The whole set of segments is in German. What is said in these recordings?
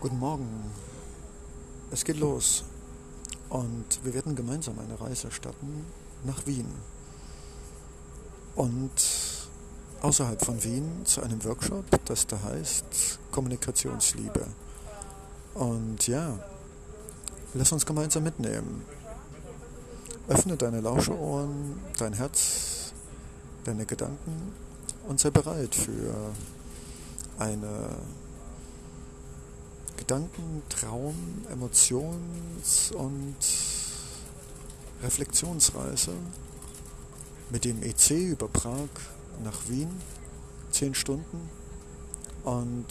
Guten Morgen. Es geht los und wir werden gemeinsam eine Reise starten nach Wien und außerhalb von Wien zu einem Workshop, das da heißt Kommunikationsliebe. Und ja, lass uns gemeinsam mitnehmen. Öffne deine Lauscherohren, dein Herz, deine Gedanken und sei bereit für eine Gedanken, Traum, Emotions- und Reflexionsreise mit dem EC über Prag nach Wien, zehn Stunden. Und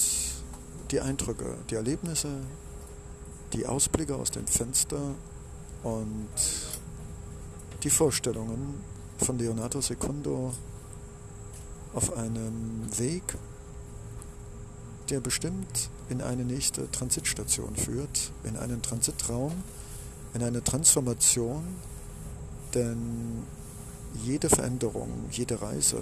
die Eindrücke, die Erlebnisse, die Ausblicke aus dem Fenster und die Vorstellungen von Leonardo Secundo auf einem Weg, der bestimmt in eine nächste Transitstation führt, in einen Transitraum, in eine Transformation, denn jede Veränderung, jede Reise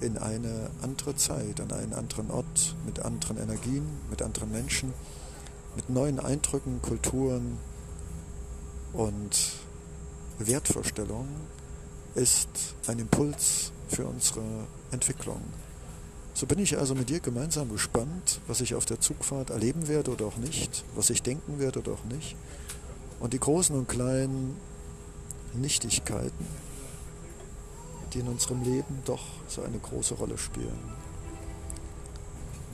in eine andere Zeit, an einen anderen Ort, mit anderen Energien, mit anderen Menschen, mit neuen Eindrücken, Kulturen und Wertvorstellungen ist ein Impuls für unsere Entwicklung. So bin ich also mit dir gemeinsam gespannt, was ich auf der Zugfahrt erleben werde oder auch nicht, was ich denken werde oder auch nicht. Und die großen und kleinen Nichtigkeiten, die in unserem Leben doch so eine große Rolle spielen.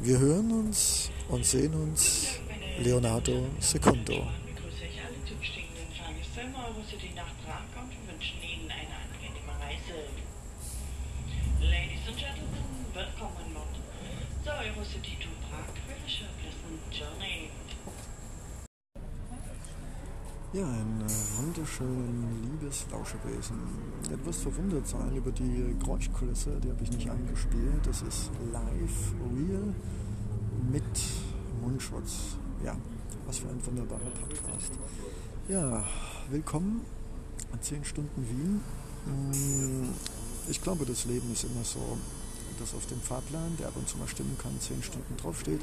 Wir hören uns und sehen uns Leonardo Secundo. Ladies and gentlemen, on board the Eurocity to Prague. You a pleasant journey. Ja, ein äh, wunderschön liebes Lauschewesen. Wirst verwundert sein über die Geräuschkulisse, die habe ich nicht eingespielt. Das ist live, real, mit Mundschutz. Ja, was für ein wunderbarer Podcast. Ja, willkommen an 10 Stunden Wien. Mm, Ich glaube, das Leben ist immer so, dass auf dem Fahrplan, der ab und zu mal stimmen kann, 10 Stunden draufsteht.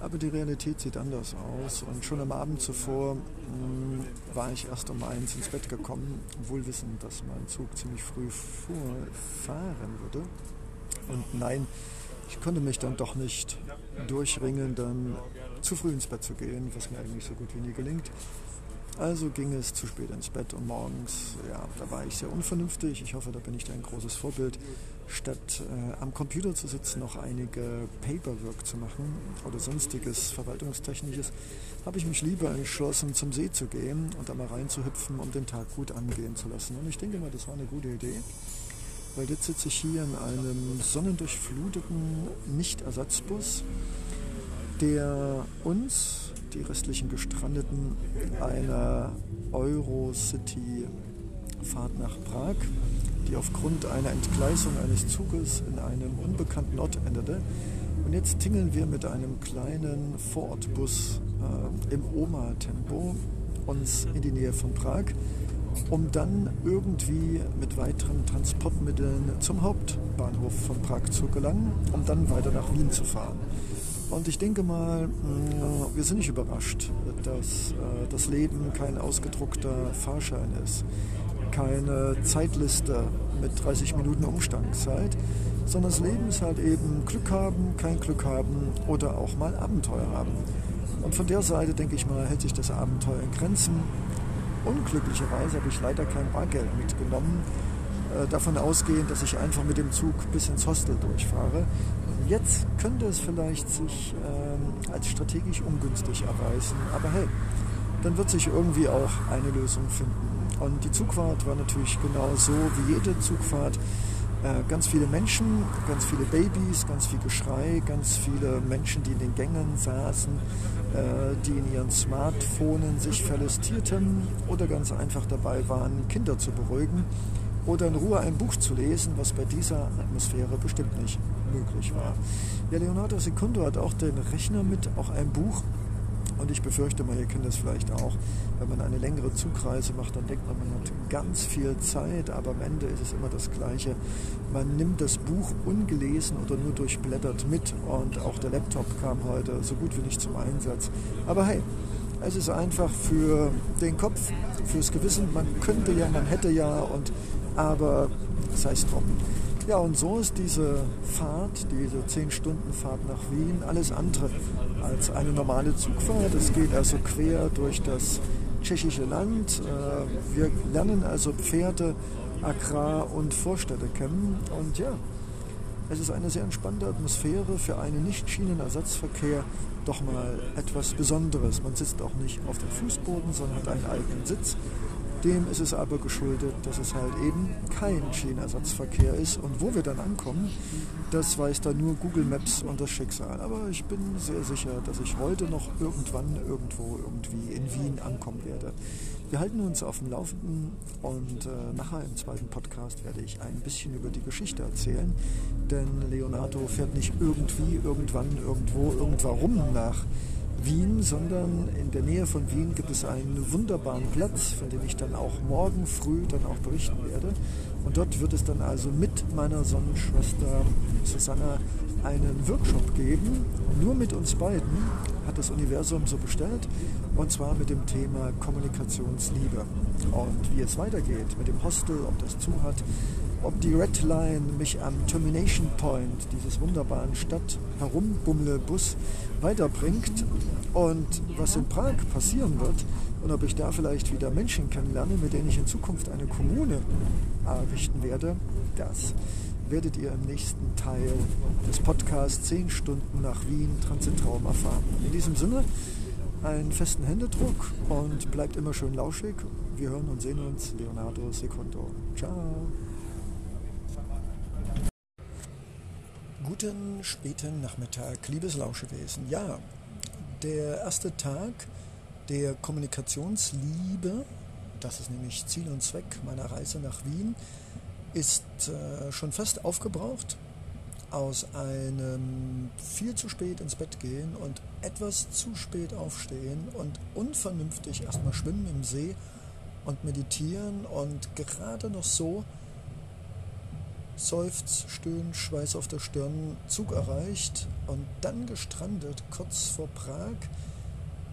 Aber die Realität sieht anders aus. Und schon am Abend zuvor mh, war ich erst um eins ins Bett gekommen, wohl wissend, dass mein Zug ziemlich früh fahren würde. Und nein, ich konnte mich dann doch nicht durchringen, dann zu früh ins Bett zu gehen, was mir eigentlich so gut wie nie gelingt. Also ging es zu spät ins Bett und morgens, ja, da war ich sehr unvernünftig. Ich hoffe, da bin ich ein großes Vorbild. Statt äh, am Computer zu sitzen, noch einige Paperwork zu machen oder sonstiges Verwaltungstechnisches, habe ich mich lieber entschlossen, zum See zu gehen und da mal reinzuhüpfen, um den Tag gut angehen zu lassen. Und ich denke mal, das war eine gute Idee, weil jetzt sitze ich hier in einem sonnendurchfluteten Nicht-Ersatzbus, der uns, die restlichen Gestrandeten, einer Eurocity-Fahrt nach Prag, die aufgrund einer Entgleisung eines Zuges in einem unbekannten Ort endete. Und jetzt tingeln wir mit einem kleinen Vorortbus äh, im Oma-Tempo uns in die Nähe von Prag, um dann irgendwie mit weiteren Transportmitteln zum Hauptbahnhof von Prag zu gelangen, um dann weiter nach Wien zu fahren. Und ich denke mal, wir sind nicht überrascht, dass das Leben kein ausgedruckter Fahrschein ist, keine Zeitliste mit 30 Minuten Umstangszeit, sondern das Leben ist halt eben Glück haben, kein Glück haben oder auch mal Abenteuer haben. Und von der Seite, denke ich mal, hält sich das Abenteuer in Grenzen. Unglücklicherweise habe ich leider kein Bargeld mitgenommen, davon ausgehend, dass ich einfach mit dem Zug bis ins Hostel durchfahre. Jetzt könnte es vielleicht sich ähm, als strategisch ungünstig erweisen, aber hey, dann wird sich irgendwie auch eine Lösung finden. Und die Zugfahrt war natürlich genau so wie jede Zugfahrt. Äh, ganz viele Menschen, ganz viele Babys, ganz viel Geschrei, ganz viele Menschen, die in den Gängen saßen, äh, die in ihren Smartphonen sich verlustierten oder ganz einfach dabei waren, Kinder zu beruhigen oder in Ruhe ein Buch zu lesen, was bei dieser Atmosphäre bestimmt nicht möglich war. Ja, Leonardo Secundo hat auch den Rechner mit, auch ein Buch. Und ich befürchte mal, ihr kennt das vielleicht auch, wenn man eine längere Zugreise macht, dann denkt man, man hat ganz viel Zeit, aber am Ende ist es immer das Gleiche. Man nimmt das Buch ungelesen oder nur durchblättert mit und auch der Laptop kam heute so gut wie nicht zum Einsatz. Aber hey, es ist einfach für den Kopf, fürs Gewissen, man könnte ja, man hätte ja und aber sei es drum. Ja, und so ist diese Fahrt, diese 10-Stunden-Fahrt nach Wien, alles andere als eine normale Zugfahrt. Es geht also quer durch das tschechische Land. Äh, wir lernen also Pferde, Agrar und Vorstädte kennen. Und ja, es ist eine sehr entspannte Atmosphäre für einen Nicht-Schienenersatzverkehr. Doch mal etwas Besonderes. Man sitzt auch nicht auf dem Fußboden, sondern hat einen eigenen Sitz. Dem ist es aber geschuldet, dass es halt eben kein Schienenersatzverkehr ist. Und wo wir dann ankommen, das weiß dann nur Google Maps und das Schicksal. Aber ich bin sehr sicher, dass ich heute noch irgendwann irgendwo irgendwie in Wien ankommen werde. Wir halten uns auf dem Laufenden und äh, nachher im zweiten Podcast werde ich ein bisschen über die Geschichte erzählen. Denn Leonardo fährt nicht irgendwie, irgendwann, irgendwo, irgendwarum nach Wien, sondern in der Nähe von Wien gibt es einen wunderbaren Platz, von dem ich dann auch morgen früh dann auch berichten werde. Und dort wird es dann also mit meiner Sonnenschwester Susanna einen Workshop geben, nur mit uns beiden, hat das Universum so bestellt, und zwar mit dem Thema Kommunikationsliebe. Und wie es weitergeht mit dem Hostel, ob das zu hat, ob die Red Line mich am Termination Point dieses wunderbaren Stadt herumbummle Bus weiterbringt und was in Prag passieren wird und ob ich da vielleicht wieder Menschen kennenlerne, mit denen ich in Zukunft eine Kommune errichten werde, das werdet ihr im nächsten Teil des Podcasts 10 Stunden nach Wien Transitraum erfahren. In diesem Sinne einen festen Händedruck und bleibt immer schön lauschig. Wir hören und sehen uns. Leonardo Secondo. Ciao. Guten späten Nachmittag, liebes Lauschewesen. Ja, der erste Tag der Kommunikationsliebe, das ist nämlich Ziel und Zweck meiner Reise nach Wien, ist äh, schon fast aufgebraucht. Aus einem viel zu spät ins Bett gehen und etwas zu spät aufstehen und unvernünftig erstmal schwimmen im See und meditieren und gerade noch so Seufz, Stöhn, Schweiß auf der Stirn, Zug erreicht und dann gestrandet kurz vor Prag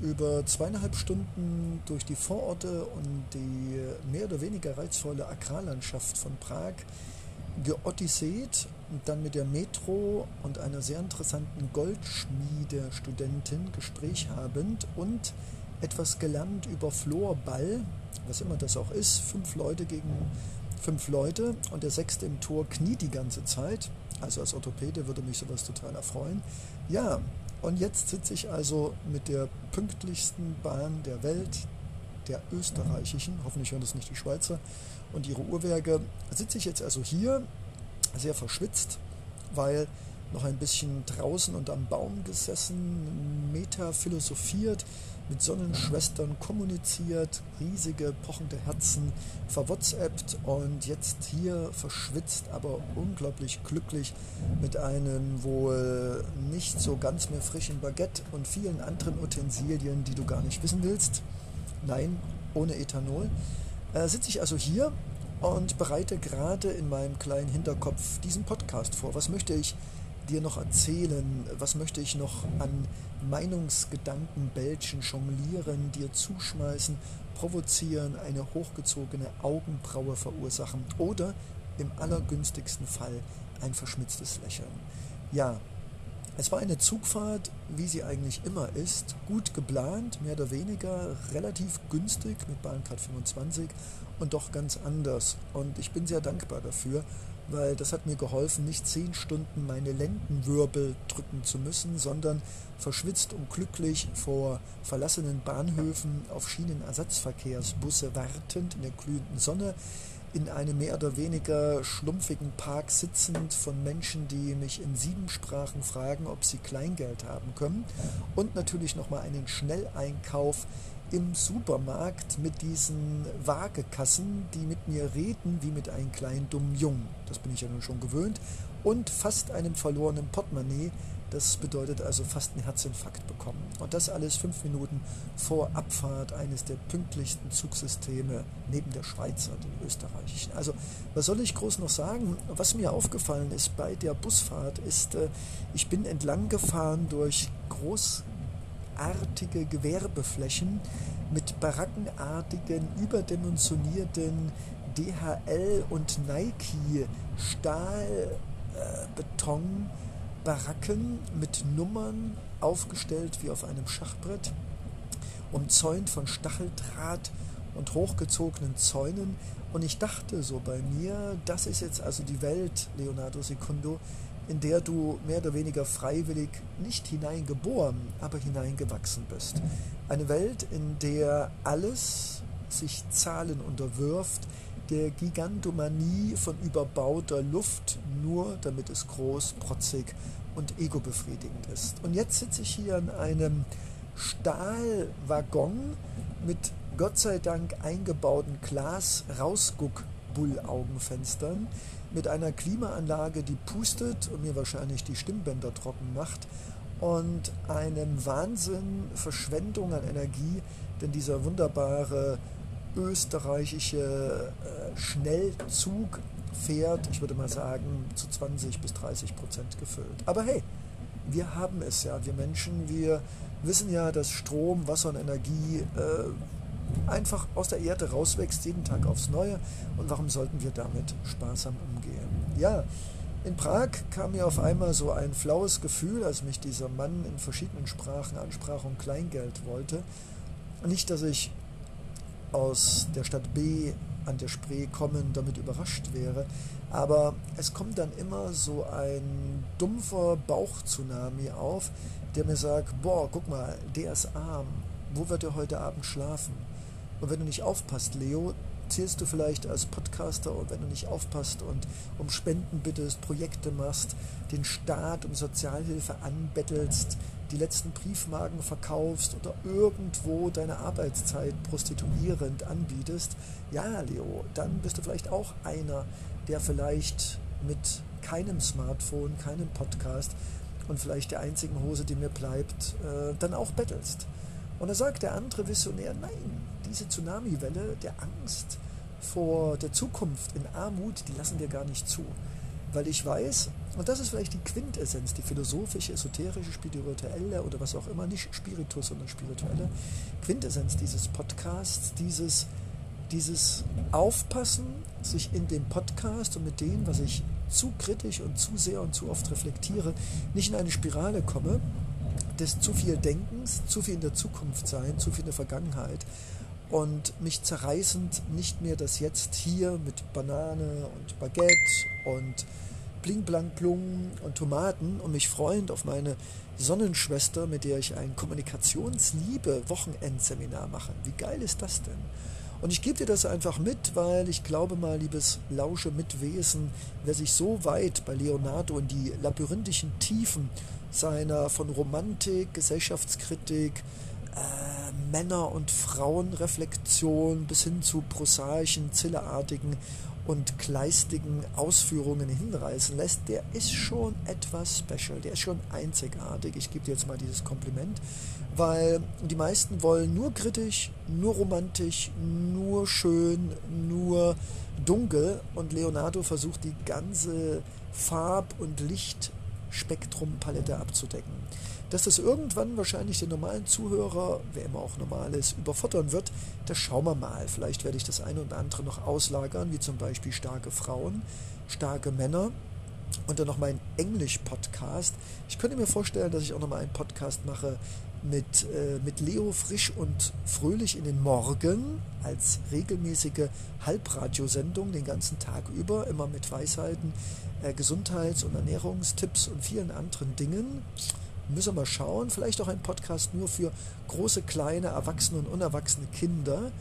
über zweieinhalb Stunden durch die Vororte und die mehr oder weniger reizvolle Agrarlandschaft von Prag geodysseet und dann mit der Metro und einer sehr interessanten Goldschmiede-Studentin Gespräch habend und etwas gelernt über Florball, was immer das auch ist, fünf Leute gegen fünf Leute und der sechste im Tor kniet die ganze Zeit. Also als Orthopäde würde mich sowas total erfreuen. Ja, und jetzt sitze ich also mit der pünktlichsten Bahn der Welt, der österreichischen, hoffentlich hören das nicht die Schweizer und ihre Uhrwerke, sitze ich jetzt also hier, sehr verschwitzt, weil noch ein bisschen draußen und am Baum gesessen, Meta philosophiert, mit Sonnenschwestern kommuniziert, riesige pochende Herzen verwhatsappt und jetzt hier verschwitzt, aber unglaublich glücklich mit einem wohl nicht so ganz mehr frischen Baguette und vielen anderen Utensilien, die du gar nicht wissen willst. Nein, ohne Ethanol. Äh, sitze ich also hier und bereite gerade in meinem kleinen Hinterkopf diesen Podcast vor. Was möchte ich dir noch erzählen? Was möchte ich noch an Meinungsgedanken bälschen, jonglieren, dir zuschmeißen, provozieren, eine hochgezogene Augenbraue verursachen oder im allergünstigsten Fall ein verschmitztes Lächeln? Ja, es war eine Zugfahrt, wie sie eigentlich immer ist, gut geplant, mehr oder weniger, relativ günstig mit Bahncard 25 und doch ganz anders. Und ich bin sehr dankbar dafür weil das hat mir geholfen, nicht zehn Stunden meine Lendenwirbel drücken zu müssen, sondern verschwitzt und glücklich vor verlassenen Bahnhöfen auf Schienenersatzverkehrsbusse wartend in der glühenden Sonne, in einem mehr oder weniger schlumpfigen Park sitzend von Menschen, die mich in sieben Sprachen fragen, ob sie Kleingeld haben können. Und natürlich nochmal einen Schnelleinkauf im Supermarkt mit diesen Waagekassen, die mit mir reden wie mit einem kleinen dummen Jungen. Das bin ich ja nun schon gewöhnt. Und fast einem verlorenen Portemonnaie, Das bedeutet also fast einen Herzinfarkt bekommen. Und das alles fünf Minuten vor Abfahrt eines der pünktlichsten Zugsysteme neben der Schweizer, den österreichischen. Also was soll ich groß noch sagen? Was mir aufgefallen ist bei der Busfahrt ist, äh, ich bin entlang gefahren durch großartige Gewerbeflächen mit barackenartigen, überdimensionierten DHL und Nike Stahlbeton äh, mit Nummern aufgestellt wie auf einem Schachbrett, umzäunt von Stacheldraht und hochgezogenen Zäunen. Und ich dachte so bei mir, das ist jetzt also die Welt, Leonardo Secundo, in der du mehr oder weniger freiwillig nicht hineingeboren, aber hineingewachsen bist. Eine Welt, in der alles sich Zahlen unterwirft, der Gigantomanie von überbauter Luft, nur damit es groß, protzig und ego-befriedigend ist. Und jetzt sitze ich hier in einem Stahlwaggon mit Gott sei Dank eingebauten Glas-Rausguck-Bullaugenfenstern, mit einer Klimaanlage, die pustet und mir wahrscheinlich die Stimmbänder trocken macht und einem Wahnsinn Verschwendung an Energie, denn dieser wunderbare österreichische äh, Schnellzug fährt, ich würde mal sagen, zu 20 bis 30 Prozent gefüllt. Aber hey, wir haben es ja, wir Menschen, wir wissen ja, dass Strom, Wasser und Energie äh, einfach aus der Erde rauswächst, jeden Tag aufs Neue. Und warum sollten wir damit sparsam umgehen? Ja, in Prag kam mir auf einmal so ein flaues Gefühl, als mich dieser Mann in verschiedenen Sprachen ansprach und Kleingeld wollte. Nicht, dass ich aus der Stadt B an der Spree kommen, damit überrascht wäre. Aber es kommt dann immer so ein dumpfer Bauch-Tsunami auf, der mir sagt, boah, guck mal, der ist arm. Wo wird er heute Abend schlafen? Und wenn du nicht aufpasst, Leo, zählst du vielleicht als Podcaster und wenn du nicht aufpasst und um Spenden bittest, Projekte machst, den Staat um Sozialhilfe anbettelst, die letzten Briefmarken verkaufst oder irgendwo deine Arbeitszeit prostituierend anbietest, ja, Leo, dann bist du vielleicht auch einer, der vielleicht mit keinem Smartphone, keinem Podcast und vielleicht der einzigen Hose, die mir bleibt, äh, dann auch bettelst. Und da sagt der andere Visionär, nein, diese Tsunami-Welle der Angst vor der Zukunft in Armut, die lassen wir gar nicht zu. Weil ich weiß, und das ist vielleicht die Quintessenz, die philosophische, esoterische, spirituelle oder was auch immer, nicht Spiritus, sondern spirituelle Quintessenz dieses Podcasts, dieses, dieses Aufpassen, sich in dem Podcast und mit dem, was ich zu kritisch und zu sehr und zu oft reflektiere, nicht in eine Spirale komme, des zu viel Denkens, zu viel in der Zukunft sein, zu viel in der Vergangenheit und mich zerreißend nicht mehr das Jetzt hier mit Banane und Baguette und Bling Blang Plung und Tomaten und mich freuend auf meine Sonnenschwester, mit der ich ein Kommunikationsliebe-Wochenendseminar mache. Wie geil ist das denn? Und ich gebe dir das einfach mit, weil ich glaube mal, liebes Lausche Mitwesen, wer sich so weit bei Leonardo in die labyrinthischen Tiefen seiner von Romantik, Gesellschaftskritik, äh, Männer- und Frauenreflexion bis hin zu prosaischen, zilleartigen und kleistigen Ausführungen hinreißen lässt, der ist schon etwas special, der ist schon einzigartig. Ich gebe dir jetzt mal dieses Kompliment, weil die meisten wollen nur kritisch, nur romantisch, nur schön, nur dunkel und Leonardo versucht die ganze Farb- und Lichtspektrumpalette abzudecken. Dass das irgendwann wahrscheinlich den normalen Zuhörer, wer immer auch normal ist, überfordern wird, das schauen wir mal. Vielleicht werde ich das eine oder andere noch auslagern, wie zum Beispiel starke Frauen, starke Männer und dann noch mein Englisch-Podcast. Ich könnte mir vorstellen, dass ich auch noch mal einen Podcast mache mit, äh, mit Leo frisch und fröhlich in den Morgen als regelmäßige Halbradiosendung den ganzen Tag über, immer mit Weisheiten, äh, Gesundheits- und Ernährungstipps und vielen anderen Dingen. Müssen wir mal schauen. Vielleicht auch ein Podcast nur für große, kleine, erwachsene und unerwachsene Kinder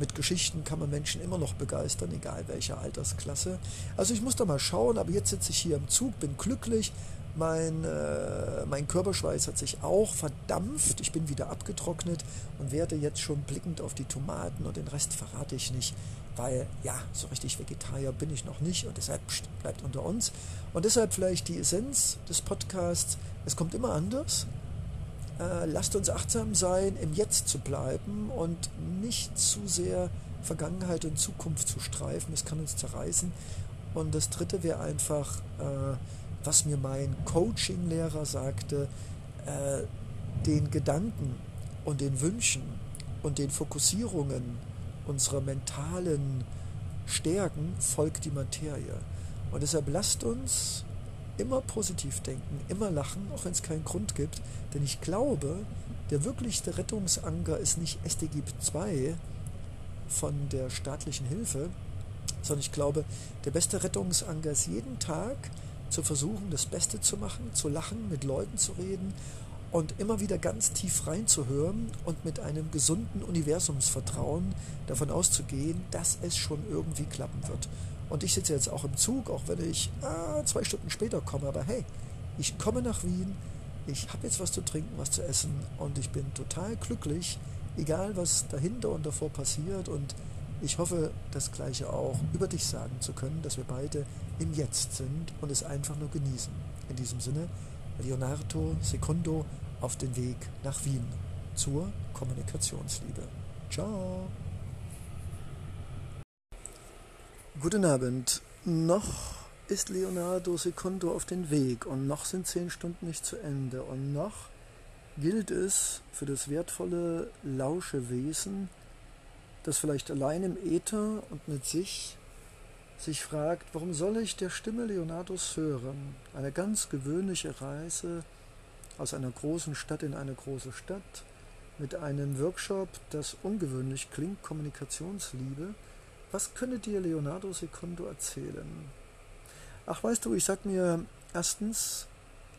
mit Geschichten kann man Menschen immer noch begeistern, egal welcher Altersklasse. Also ich muss da mal schauen, aber jetzt sitze ich hier im Zug, bin glücklich. Mein, äh, mein Körperschweiß hat sich auch verdampft. Ich bin wieder abgetrocknet und werde jetzt schon blickend auf die Tomaten und den Rest verrate ich nicht, weil ja, so richtig Vegetarier bin ich noch nicht und deshalb pst, bleibt unter uns. Und deshalb vielleicht die Essenz des Podcasts. Es kommt immer anders äh, lasst uns achtsam sein, im Jetzt zu bleiben und nicht zu sehr Vergangenheit und Zukunft zu streifen. Das kann uns zerreißen. Und das Dritte wäre einfach, äh, was mir mein Coaching-Lehrer sagte, äh, den Gedanken und den Wünschen und den Fokussierungen unserer mentalen Stärken folgt die Materie. Und deshalb lasst uns immer positiv denken, immer lachen, auch wenn es keinen Grund gibt. Denn ich glaube, der wirklichste Rettungsanker ist nicht SDG 2 von der staatlichen Hilfe, sondern ich glaube, der beste Rettungsanker ist jeden Tag zu versuchen, das Beste zu machen, zu lachen, mit Leuten zu reden und immer wieder ganz tief reinzuhören und mit einem gesunden Universumsvertrauen davon auszugehen, dass es schon irgendwie klappen wird. Und ich sitze jetzt auch im Zug, auch wenn ich ah, zwei Stunden später komme. Aber hey, ich komme nach Wien, ich habe jetzt was zu trinken, was zu essen und ich bin total glücklich, egal was dahinter und davor passiert. Und ich hoffe, das Gleiche auch über dich sagen zu können, dass wir beide im Jetzt sind und es einfach nur genießen. In diesem Sinne, Leonardo Secundo auf den Weg nach Wien zur Kommunikationsliebe. Ciao! Guten Abend. Noch ist Leonardo Secondo auf den Weg und noch sind zehn Stunden nicht zu Ende und noch gilt es für das wertvolle Lauschewesen, das vielleicht allein im Äther und mit sich sich fragt, warum soll ich der Stimme Leonardos hören? Eine ganz gewöhnliche Reise aus einer großen Stadt in eine große Stadt mit einem Workshop, das ungewöhnlich klingt, Kommunikationsliebe, was könne dir Leonardo Secondo erzählen? Ach, weißt du, ich sag mir erstens,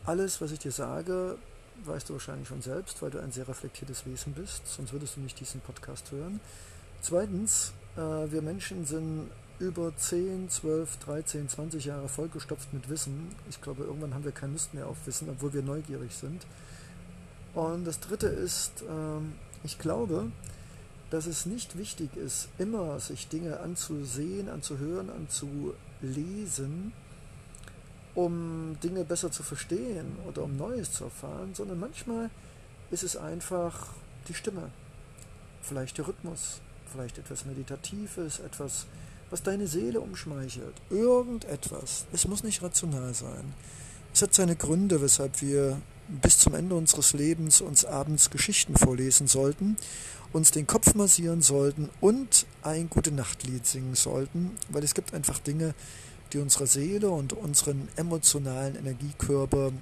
alles, was ich dir sage, weißt du wahrscheinlich schon selbst, weil du ein sehr reflektiertes Wesen bist, sonst würdest du nicht diesen Podcast hören. Zweitens, äh, wir Menschen sind über 10, 12, 13, 20 Jahre vollgestopft mit Wissen. Ich glaube, irgendwann haben wir keine Lust mehr auf Wissen, obwohl wir neugierig sind. Und das Dritte ist, äh, ich glaube, dass es nicht wichtig ist, immer sich Dinge anzusehen, anzuhören, anzulesen, um Dinge besser zu verstehen oder um Neues zu erfahren, sondern manchmal ist es einfach die Stimme, vielleicht der Rhythmus, vielleicht etwas Meditatives, etwas, was deine Seele umschmeichelt, irgendetwas. Es muss nicht rational sein. Es hat seine Gründe, weshalb wir bis zum Ende unseres Lebens uns abends Geschichten vorlesen sollten uns den Kopf massieren sollten und ein gute Nachtlied singen sollten, weil es gibt einfach Dinge, die unserer Seele und unseren emotionalen Energiekörper,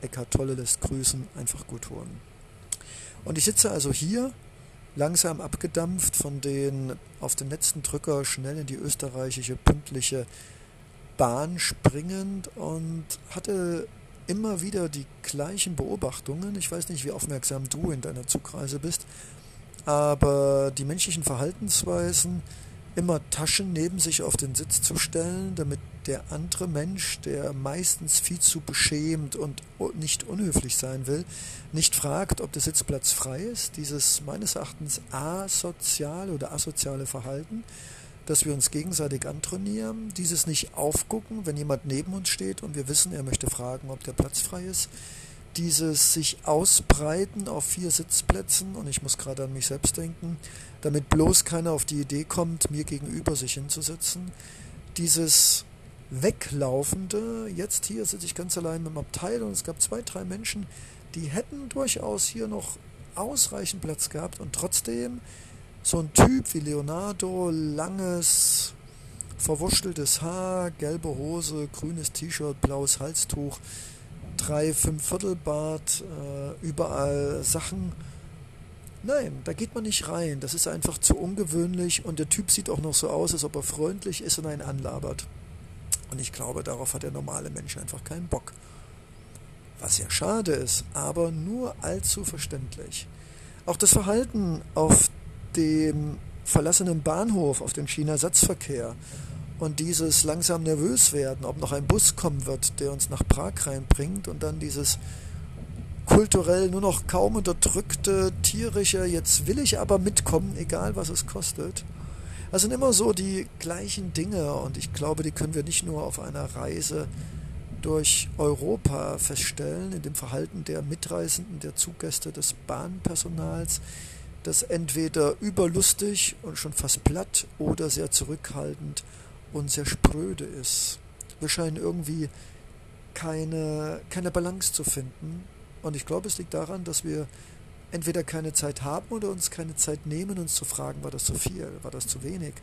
Eckhart Tolle lässt grüßen, einfach gut tun. Und ich sitze also hier, langsam abgedampft von den auf den letzten Drücker schnell in die österreichische pünktliche Bahn springend und hatte immer wieder die gleichen Beobachtungen. Ich weiß nicht, wie aufmerksam du in deiner Zugreise bist, aber die menschlichen Verhaltensweisen, immer Taschen neben sich auf den Sitz zu stellen, damit der andere Mensch, der meistens viel zu beschämt und nicht unhöflich sein will, nicht fragt, ob der Sitzplatz frei ist. Dieses meines Erachtens asoziale oder asoziale Verhalten, dass wir uns gegenseitig antrainieren, dieses nicht aufgucken, wenn jemand neben uns steht und wir wissen, er möchte fragen, ob der Platz frei ist, dieses sich ausbreiten auf vier Sitzplätzen, und ich muss gerade an mich selbst denken, damit bloß keiner auf die Idee kommt, mir gegenüber sich hinzusetzen, dieses Weglaufende, jetzt hier sitze ich ganz allein dem Abteil und es gab zwei, drei Menschen, die hätten durchaus hier noch ausreichend Platz gehabt und trotzdem so ein Typ wie Leonardo, langes, verwurschteltes Haar, gelbe Hose, grünes T-Shirt, blaues Halstuch, drei, fünf Viertelbart, äh, überall Sachen. Nein, da geht man nicht rein. Das ist einfach zu ungewöhnlich und der Typ sieht auch noch so aus, als ob er freundlich ist und einen anlabert. Und ich glaube, darauf hat der normale Mensch einfach keinen Bock. Was ja schade ist, aber nur allzu verständlich. Auch das Verhalten auf dem verlassenen Bahnhof auf den China-Satzverkehr und dieses langsam nervös werden, ob noch ein Bus kommen wird, der uns nach Prag reinbringt und dann dieses kulturell nur noch kaum unterdrückte, tierische, jetzt will ich aber mitkommen, egal was es kostet. Das sind immer so die gleichen Dinge und ich glaube, die können wir nicht nur auf einer Reise durch Europa feststellen, in dem Verhalten der Mitreisenden, der Zuggäste, des Bahnpersonals, das entweder überlustig und schon fast platt oder sehr zurückhaltend und sehr spröde ist. Wir scheinen irgendwie keine, keine Balance zu finden. Und ich glaube, es liegt daran, dass wir entweder keine Zeit haben oder uns keine Zeit nehmen, uns zu fragen, war das zu viel, war das zu wenig.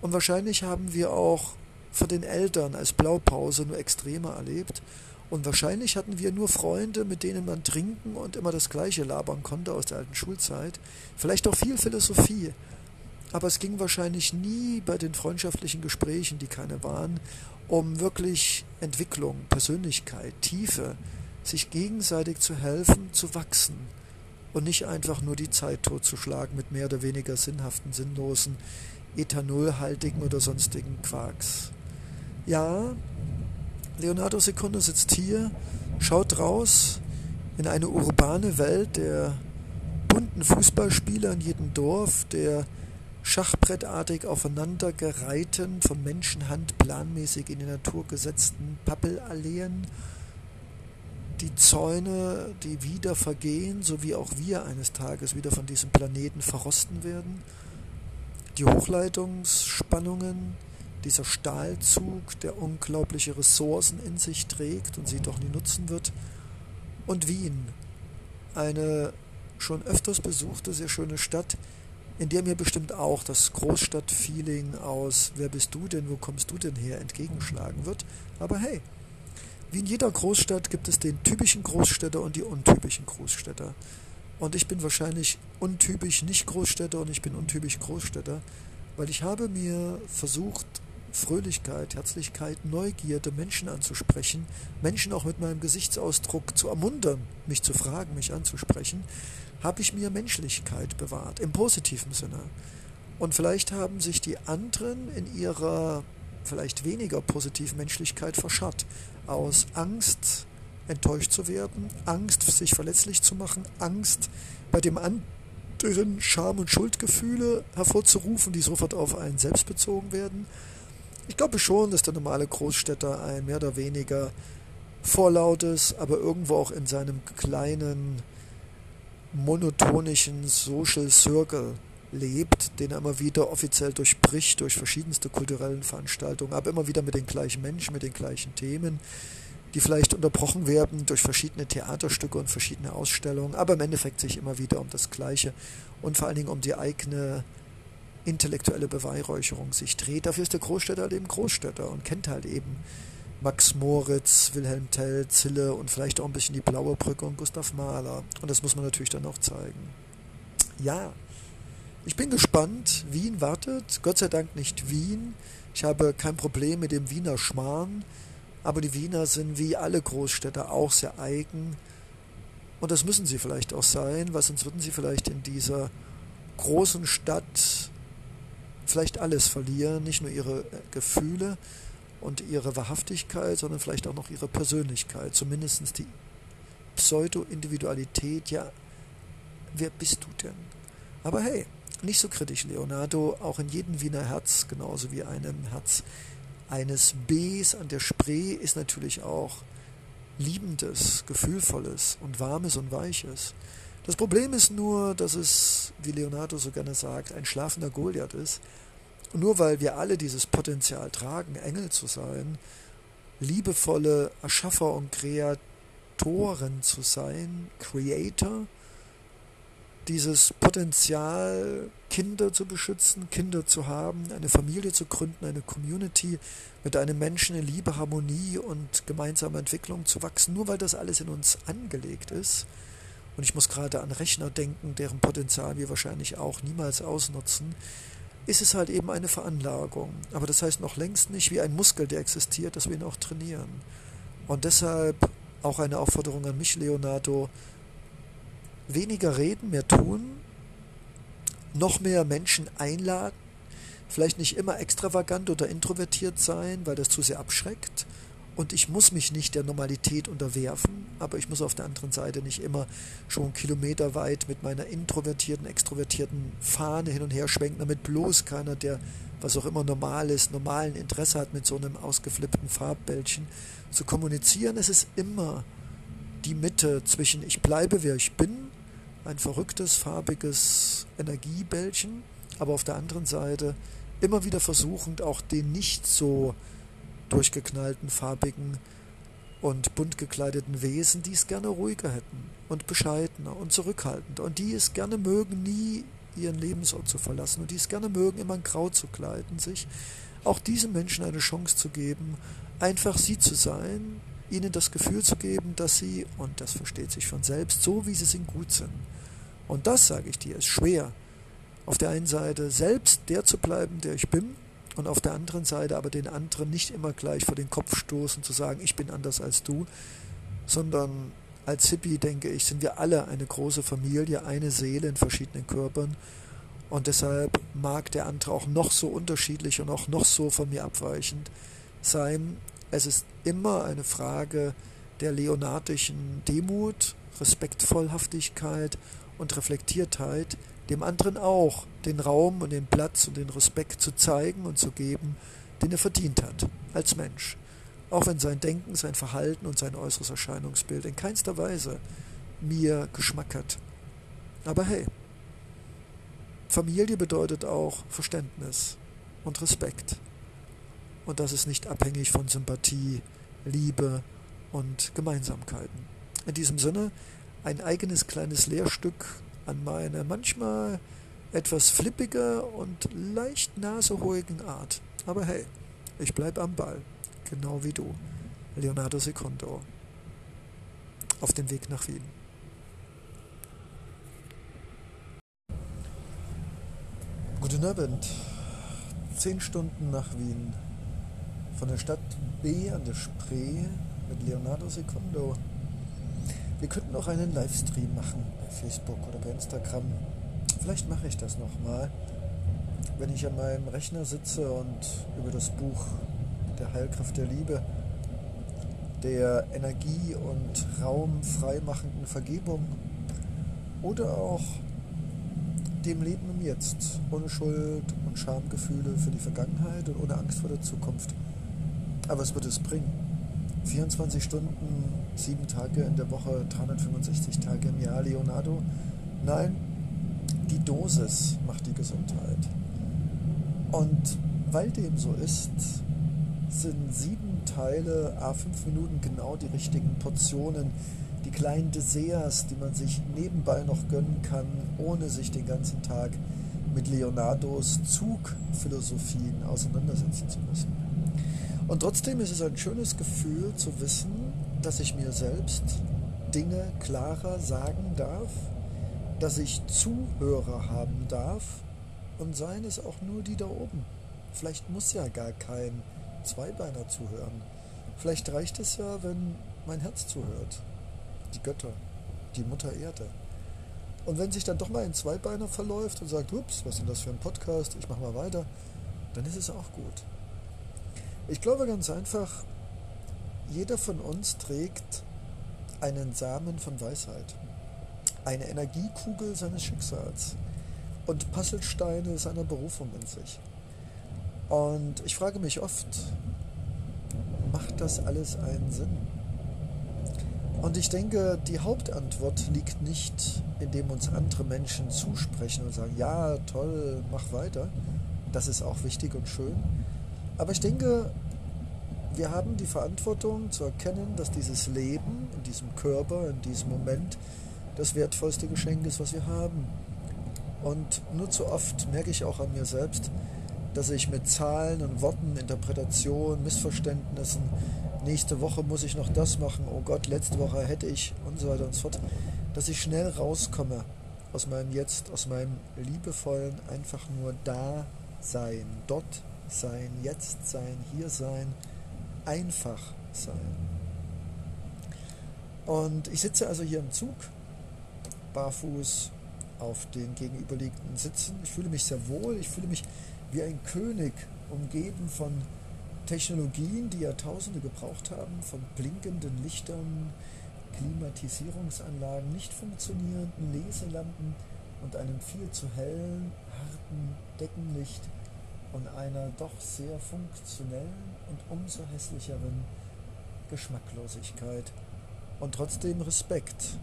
Und wahrscheinlich haben wir auch von den Eltern als Blaupause nur Extreme erlebt. Und wahrscheinlich hatten wir nur Freunde, mit denen man trinken und immer das Gleiche labern konnte aus der alten Schulzeit. Vielleicht auch viel Philosophie. Aber es ging wahrscheinlich nie bei den freundschaftlichen Gesprächen, die keine waren, um wirklich Entwicklung, Persönlichkeit, Tiefe, sich gegenseitig zu helfen, zu wachsen und nicht einfach nur die Zeit totzuschlagen mit mehr oder weniger sinnhaften, sinnlosen, ethanolhaltigen oder sonstigen Quarks. Ja, Leonardo Secundo sitzt hier, schaut raus in eine urbane Welt der bunten Fußballspieler in jedem Dorf, der schachbrettartig aufeinandergereihten, von Menschenhand planmäßig in die Natur gesetzten Pappelalleen, die Zäune, die wieder vergehen, so wie auch wir eines Tages wieder von diesem Planeten verrosten werden, die Hochleitungsspannungen, dieser Stahlzug, der unglaubliche Ressourcen in sich trägt und sie doch nie nutzen wird, und Wien, eine schon öfters besuchte, sehr schöne Stadt, in der mir bestimmt auch das Großstadtfeeling aus Wer bist du denn, wo kommst du denn her entgegenschlagen wird. Aber hey, wie in jeder Großstadt gibt es den typischen Großstädter und die untypischen Großstädter. Und ich bin wahrscheinlich untypisch nicht Großstädter und ich bin untypisch Großstädter, weil ich habe mir versucht, Fröhlichkeit, Herzlichkeit, Neugierde Menschen anzusprechen, Menschen auch mit meinem Gesichtsausdruck zu ermuntern, mich zu fragen, mich anzusprechen, habe ich mir Menschlichkeit bewahrt, im positiven Sinne. Und vielleicht haben sich die anderen in ihrer vielleicht weniger positiven Menschlichkeit verscharrt, aus Angst enttäuscht zu werden, Angst, sich verletzlich zu machen, Angst, bei dem anderen Scham- und Schuldgefühle hervorzurufen, die sofort auf einen selbst bezogen werden. Ich glaube schon, dass der normale Großstädter ein mehr oder weniger vorlautes, aber irgendwo auch in seinem kleinen monotonischen Social Circle lebt, den er immer wieder offiziell durchbricht durch verschiedenste kulturellen Veranstaltungen, aber immer wieder mit den gleichen Menschen, mit den gleichen Themen, die vielleicht unterbrochen werden durch verschiedene Theaterstücke und verschiedene Ausstellungen, aber im Endeffekt sich immer wieder um das Gleiche und vor allen Dingen um die eigene intellektuelle Beweihräucherung sich dreht. Dafür ist der Großstädter halt eben Großstädter und kennt halt eben Max Moritz, Wilhelm Tell, Zille und vielleicht auch ein bisschen die Blaue Brücke und Gustav Mahler. Und das muss man natürlich dann auch zeigen. Ja, ich bin gespannt. Wien wartet. Gott sei Dank nicht Wien. Ich habe kein Problem mit dem Wiener Schmarrn. Aber die Wiener sind wie alle Großstädte auch sehr eigen. Und das müssen sie vielleicht auch sein, weil sonst würden sie vielleicht in dieser großen Stadt vielleicht alles verlieren. Nicht nur ihre Gefühle, und ihre Wahrhaftigkeit, sondern vielleicht auch noch ihre Persönlichkeit, zumindest die Pseudo-Individualität. Ja, wer bist du denn? Aber hey, nicht so kritisch, Leonardo. Auch in jedem Wiener Herz, genauso wie einem Herz eines Bs an der Spree, ist natürlich auch Liebendes, Gefühlvolles und Warmes und Weiches. Das Problem ist nur, dass es, wie Leonardo so gerne sagt, ein schlafender Goliath ist, und nur weil wir alle dieses Potenzial tragen, Engel zu sein, liebevolle Erschaffer und Kreatoren zu sein, Creator, dieses Potenzial, Kinder zu beschützen, Kinder zu haben, eine Familie zu gründen, eine Community mit einem Menschen in Liebe, Harmonie und gemeinsamer Entwicklung zu wachsen, nur weil das alles in uns angelegt ist. Und ich muss gerade an Rechner denken, deren Potenzial wir wahrscheinlich auch niemals ausnutzen ist es halt eben eine Veranlagung. Aber das heißt noch längst nicht wie ein Muskel, der existiert, dass wir ihn auch trainieren. Und deshalb auch eine Aufforderung an mich, Leonardo, weniger reden, mehr tun, noch mehr Menschen einladen, vielleicht nicht immer extravagant oder introvertiert sein, weil das zu sehr abschreckt. Und ich muss mich nicht der Normalität unterwerfen, aber ich muss auf der anderen Seite nicht immer schon kilometerweit mit meiner introvertierten, extrovertierten Fahne hin und her schwenken, damit bloß keiner, der was auch immer normal ist, normalen Interesse hat, mit so einem ausgeflippten Farbbällchen zu kommunizieren. Es ist immer die Mitte zwischen ich bleibe, wer ich bin, ein verrücktes, farbiges Energiebällchen, aber auf der anderen Seite immer wieder versuchend auch den nicht so durchgeknallten, farbigen und bunt gekleideten Wesen, die es gerne ruhiger hätten und bescheidener und zurückhaltender und die es gerne mögen, nie ihren Lebensort zu verlassen und die es gerne mögen, immer in Grau zu kleiden, sich auch diesen Menschen eine Chance zu geben, einfach sie zu sein, ihnen das Gefühl zu geben, dass sie, und das versteht sich von selbst, so wie sie sind, gut sind. Und das, sage ich dir, ist schwer. Auf der einen Seite selbst der zu bleiben, der ich bin, und auf der anderen Seite aber den anderen nicht immer gleich vor den Kopf stoßen, zu sagen, ich bin anders als du, sondern als Hippie, denke ich, sind wir alle eine große Familie, eine Seele in verschiedenen Körpern. Und deshalb mag der andere auch noch so unterschiedlich und auch noch so von mir abweichend sein. Es ist immer eine Frage der leonardischen Demut, Respektvollhaftigkeit und Reflektiertheit, dem anderen auch den Raum und den Platz und den Respekt zu zeigen und zu geben, den er verdient hat, als Mensch. Auch wenn sein Denken, sein Verhalten und sein äußeres Erscheinungsbild in keinster Weise mir Geschmack hat. Aber hey, Familie bedeutet auch Verständnis und Respekt. Und das ist nicht abhängig von Sympathie, Liebe und Gemeinsamkeiten. In diesem Sinne ein eigenes kleines Lehrstück an meine manchmal etwas flippige und leicht nasehohigen Art. Aber hey, ich bleib am Ball, genau wie du, Leonardo Secondo, auf dem Weg nach Wien. Guten Abend. Zehn Stunden nach Wien. Von der Stadt B an der Spree mit Leonardo Secondo wir könnten auch einen Livestream machen bei Facebook oder bei Instagram. Vielleicht mache ich das nochmal, wenn ich an meinem Rechner sitze und über das Buch Der Heilkraft der Liebe, der Energie- und raumfreimachenden Vergebung oder auch dem Leben im Jetzt, ohne Schuld und Schamgefühle für die Vergangenheit und ohne Angst vor der Zukunft. Aber was wird es bringen? 24 Stunden sieben Tage in der Woche, 365 Tage im Jahr, Leonardo. Nein, die Dosis macht die Gesundheit. Und weil dem so ist, sind sieben Teile, a fünf Minuten genau die richtigen Portionen, die kleinen Desserts, die man sich nebenbei noch gönnen kann, ohne sich den ganzen Tag mit Leonardos Zugphilosophien auseinandersetzen zu müssen. Und trotzdem ist es ein schönes Gefühl zu wissen, dass ich mir selbst Dinge klarer sagen darf, dass ich Zuhörer haben darf und seien es auch nur die da oben. Vielleicht muss ja gar kein Zweibeiner zuhören. Vielleicht reicht es ja, wenn mein Herz zuhört. Die Götter, die Mutter Erde. Und wenn sich dann doch mal ein Zweibeiner verläuft und sagt, ups, was ist denn das für ein Podcast, ich mach mal weiter, dann ist es auch gut. Ich glaube ganz einfach, jeder von uns trägt einen Samen von Weisheit, eine Energiekugel seines Schicksals und Puzzlesteine seiner Berufung in sich. Und ich frage mich oft, macht das alles einen Sinn? Und ich denke, die Hauptantwort liegt nicht, indem uns andere Menschen zusprechen und sagen, ja, toll, mach weiter. Das ist auch wichtig und schön. Aber ich denke, wir haben die Verantwortung zu erkennen, dass dieses Leben in diesem Körper, in diesem Moment, das wertvollste Geschenk ist, was wir haben. Und nur zu oft merke ich auch an mir selbst, dass ich mit Zahlen und Worten, Interpretationen, Missverständnissen, nächste Woche muss ich noch das machen, oh Gott, letzte Woche hätte ich und so weiter und so fort, dass ich schnell rauskomme aus meinem Jetzt, aus meinem liebevollen, einfach nur da sein, dort sein, jetzt sein, hier sein, einfach sein. Und ich sitze also hier im Zug, barfuß, auf den gegenüberliegenden Sitzen. Ich fühle mich sehr wohl, ich fühle mich wie ein König, umgeben von Technologien, die Jahrtausende gebraucht haben, von blinkenden Lichtern, Klimatisierungsanlagen, nicht funktionierenden Leselampen und einem viel zu hellen, harten Deckenlicht und einer doch sehr funktionellen und umso hässlicheren Geschmacklosigkeit. Und trotzdem Respekt.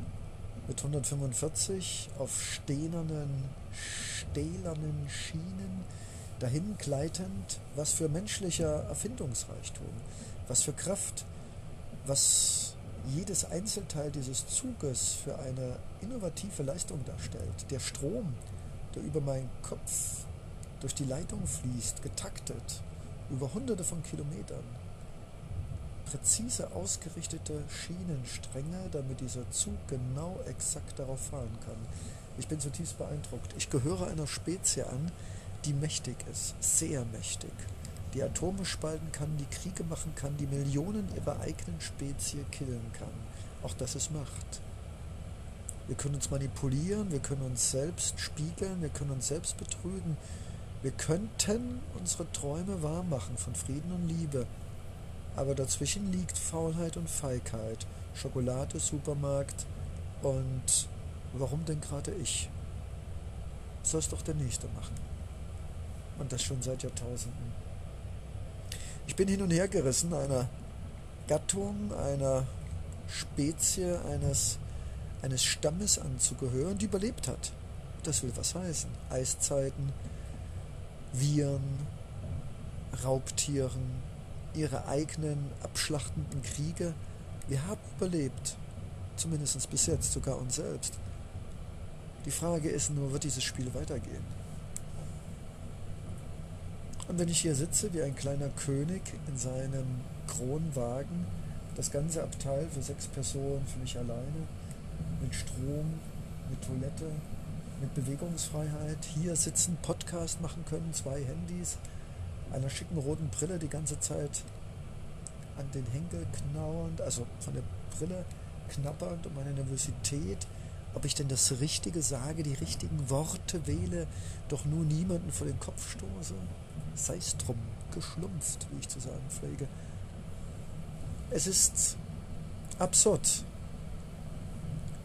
Mit 145 auf stählernen, stählernen Schienen dahin gleitend, was für menschlicher Erfindungsreichtum, was für Kraft, was jedes Einzelteil dieses Zuges für eine innovative Leistung darstellt. Der Strom, der über meinen Kopf durch die Leitung fließt, getaktet, über hunderte von Kilometern. Präzise ausgerichtete Schienenstränge, damit dieser Zug genau exakt darauf fahren kann. Ich bin zutiefst beeindruckt. Ich gehöre einer Spezie an, die mächtig ist, sehr mächtig die Atome spalten kann, die Kriege machen kann, die Millionen ihrer eigenen Spezie killen kann. Auch das ist Macht. Wir können uns manipulieren, wir können uns selbst spiegeln, wir können uns selbst betrügen. Wir könnten unsere Träume wahrmachen von Frieden und Liebe. Aber dazwischen liegt Faulheit und Feigheit, Schokolade, Supermarkt und warum denn gerade ich? Soll es doch der Nächste machen. Und das schon seit Jahrtausenden. Ich bin hin und her gerissen, einer Gattung, einer Spezie, eines, eines Stammes anzugehören, die überlebt hat. Das will was heißen. Eiszeiten, Viren, Raubtieren, ihre eigenen abschlachtenden Kriege. Wir haben überlebt. Zumindest bis jetzt, sogar uns selbst. Die Frage ist nur, wird dieses Spiel weitergehen? Und wenn ich hier sitze wie ein kleiner König in seinem Kronwagen, das ganze Abteil für sechs Personen, für mich alleine, mit Strom, mit Toilette, mit Bewegungsfreiheit, hier sitzen, Podcast machen können, zwei Handys, einer schicken roten Brille die ganze Zeit an den Henkel knauernd, also von der Brille knappernd und meine Nervosität, ob ich denn das Richtige sage, die richtigen Worte wähle, doch nur niemanden vor den Kopf stoße sei es drum, geschlumpft, wie ich zu sagen pflege. Es ist absurd.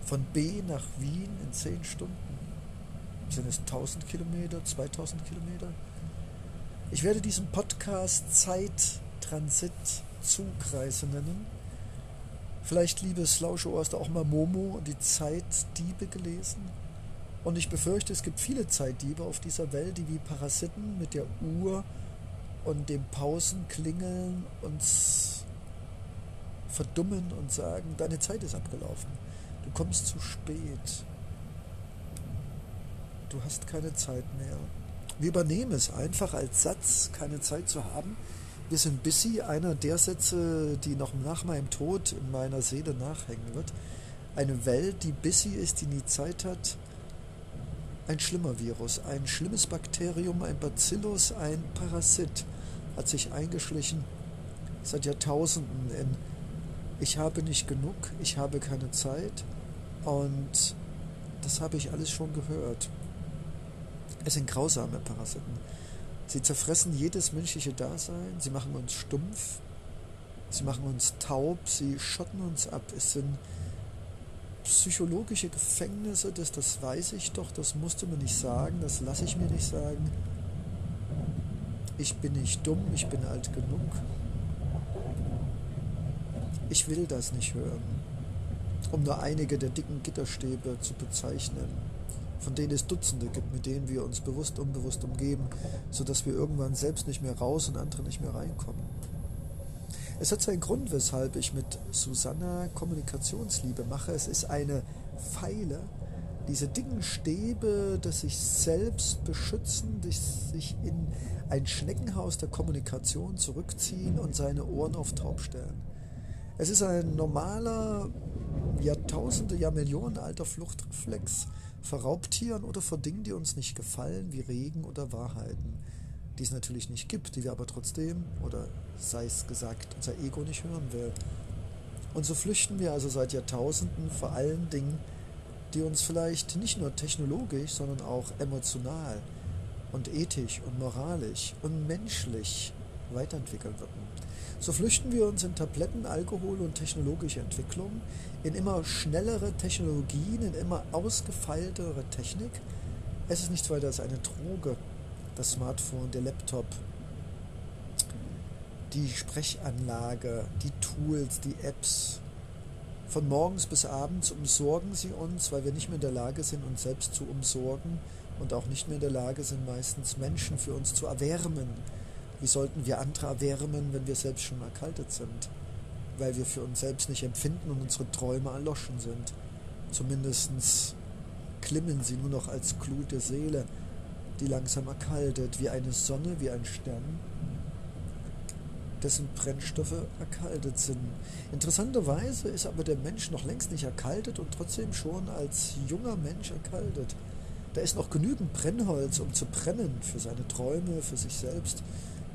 Von B nach Wien in zehn Stunden. Sind es 1000 Kilometer, 2000 Kilometer? Ich werde diesen Podcast Zeittransit Zugreise nennen. Vielleicht, liebes Lauscheohr, hast du auch mal Momo und die Zeitdiebe gelesen? Und ich befürchte, es gibt viele Zeitdiebe auf dieser Welt, die wie Parasiten mit der Uhr und dem Pausenklingeln uns verdummen und sagen, deine Zeit ist abgelaufen. Du kommst zu spät. Du hast keine Zeit mehr. Wir übernehmen es einfach als Satz, keine Zeit zu haben. Wir sind busy, einer der Sätze, die noch nach meinem Tod in meiner Seele nachhängen wird. Eine Welt, die busy ist, die nie Zeit hat, ein schlimmer Virus, ein schlimmes Bakterium, ein Bacillus, ein Parasit hat sich eingeschlichen seit Jahrtausenden in ich habe nicht genug, ich habe keine Zeit und das habe ich alles schon gehört. Es sind grausame Parasiten. Sie zerfressen jedes menschliche Dasein, sie machen uns stumpf, sie machen uns taub, sie schotten uns ab. Es sind psychologische Gefängnisse, das, das weiß ich doch, das musst du mir nicht sagen, das lasse ich mir nicht sagen. Ich bin nicht dumm, ich bin alt genug. Ich will das nicht hören, um nur einige der dicken Gitterstäbe zu bezeichnen, von denen es Dutzende gibt, mit denen wir uns bewusst unbewusst umgeben, sodass wir irgendwann selbst nicht mehr raus und andere nicht mehr reinkommen. Es hat seinen Grund, weshalb ich mit Susanna Kommunikationsliebe mache. Es ist eine Pfeile, diese dicken Stäbe, das sich selbst beschützen, die sich in ein Schneckenhaus der Kommunikation zurückziehen und seine Ohren auf taub stellen. Es ist ein normaler, Jahrtausende, ja Millionen alter Fluchtreflex vor Raubtieren oder vor Dingen, die uns nicht gefallen, wie Regen oder Wahrheiten die es natürlich nicht gibt, die wir aber trotzdem, oder sei es gesagt, unser Ego nicht hören will. Und so flüchten wir also seit Jahrtausenden vor allen Dingen die uns vielleicht nicht nur technologisch, sondern auch emotional und ethisch und moralisch und menschlich weiterentwickeln würden. So flüchten wir uns in Tabletten, Alkohol und technologische Entwicklung, in immer schnellere Technologien, in immer ausgefeiltere Technik. Es ist nichts weiter als eine Droge. Das Smartphone, der Laptop, die Sprechanlage, die Tools, die Apps. Von morgens bis abends umsorgen sie uns, weil wir nicht mehr in der Lage sind, uns selbst zu umsorgen und auch nicht mehr in der Lage sind, meistens Menschen für uns zu erwärmen. Wie sollten wir andere erwärmen, wenn wir selbst schon erkaltet sind? Weil wir für uns selbst nicht empfinden und unsere Träume erloschen sind. Zumindest klimmen sie nur noch als Glut der Seele, die langsam erkaltet, wie eine Sonne, wie ein Stern, dessen Brennstoffe erkaltet sind. Interessanterweise ist aber der Mensch noch längst nicht erkaltet und trotzdem schon als junger Mensch erkaltet. Da ist noch genügend Brennholz, um zu brennen für seine Träume, für sich selbst,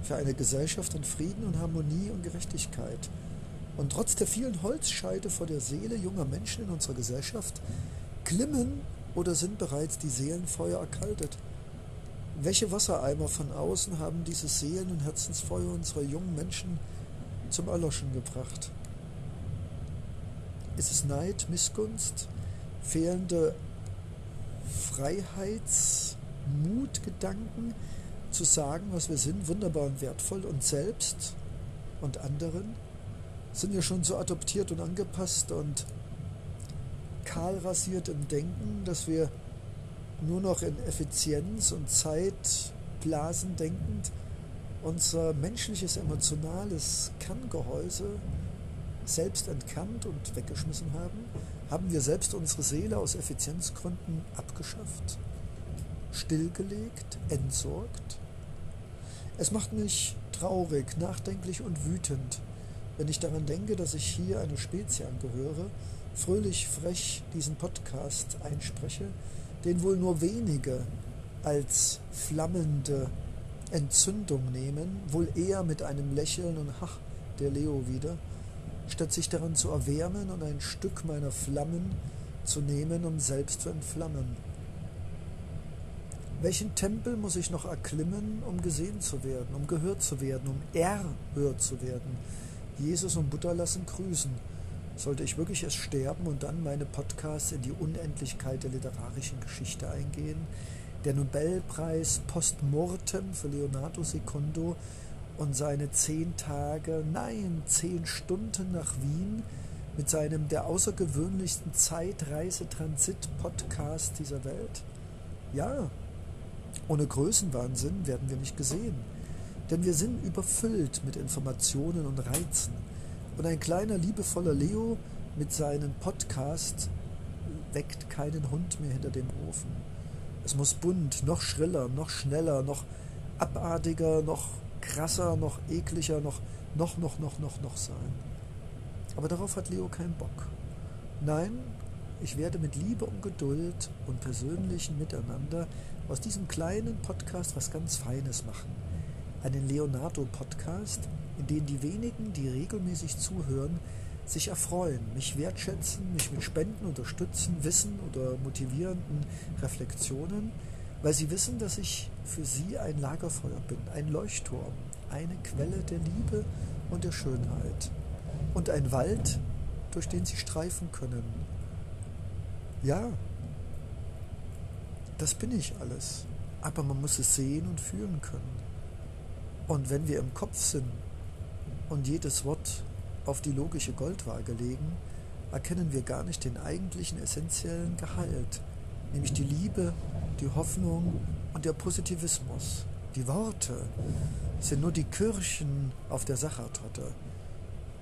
für eine Gesellschaft in Frieden und Harmonie und Gerechtigkeit. Und trotz der vielen Holzscheite vor der Seele junger Menschen in unserer Gesellschaft glimmen oder sind bereits die Seelenfeuer erkaltet. Welche Wassereimer von außen haben dieses Seelen- und Herzensfeuer unserer jungen Menschen zum Erloschen gebracht? Ist es Neid, Missgunst, fehlende Freiheitsmutgedanken, zu sagen, was wir sind, wunderbar und wertvoll, und selbst und anderen? Sind wir schon so adoptiert und angepasst und kahlrasiert im Denken, dass wir nur noch in Effizienz und Zeitblasen denkend unser menschliches, emotionales Kerngehäuse selbst entkannt und weggeschmissen haben? Haben wir selbst unsere Seele aus Effizienzgründen abgeschafft, stillgelegt, entsorgt? Es macht mich traurig, nachdenklich und wütend, wenn ich daran denke, dass ich hier eine Spezie angehöre, fröhlich frech diesen Podcast einspreche, den wohl nur wenige als flammende Entzündung nehmen, wohl eher mit einem Lächeln und Ach, der Leo wieder, statt sich daran zu erwärmen und ein Stück meiner Flammen zu nehmen, um selbst zu entflammen. Welchen Tempel muss ich noch erklimmen, um gesehen zu werden, um gehört zu werden, um erhört zu werden? Jesus und Buddha lassen grüßen. Sollte ich wirklich erst sterben und dann meine Podcasts in die Unendlichkeit der literarischen Geschichte eingehen? Der Nobelpreis post mortem für Leonardo Secundo und seine zehn Tage, nein, zehn Stunden nach Wien mit seinem der außergewöhnlichsten Zeitreise-Transit-Podcast dieser Welt? Ja, ohne Größenwahnsinn werden wir nicht gesehen, denn wir sind überfüllt mit Informationen und Reizen. Und ein kleiner, liebevoller Leo mit seinem Podcast weckt keinen Hund mehr hinter dem Ofen. Es muss bunt, noch schriller, noch schneller, noch abartiger, noch krasser, noch ekliger, noch, noch, noch, noch, noch, noch sein. Aber darauf hat Leo keinen Bock. Nein, ich werde mit Liebe und Geduld und persönlichem Miteinander aus diesem kleinen Podcast was ganz Feines machen. Einen Leonardo-Podcast, in dem die wenigen, die regelmäßig zuhören, sich erfreuen, mich wertschätzen, mich mit Spenden unterstützen, Wissen oder motivierenden Reflexionen, weil sie wissen, dass ich für sie ein Lagerfeuer bin, ein Leuchtturm, eine Quelle der Liebe und der Schönheit und ein Wald, durch den sie streifen können. Ja, das bin ich alles, aber man muss es sehen und fühlen können. Und wenn wir im Kopf sind und jedes Wort auf die logische Goldwaage legen, erkennen wir gar nicht den eigentlichen essentiellen Gehalt, nämlich die Liebe, die Hoffnung und der Positivismus. Die Worte sind nur die Kirchen auf der Sachertorte,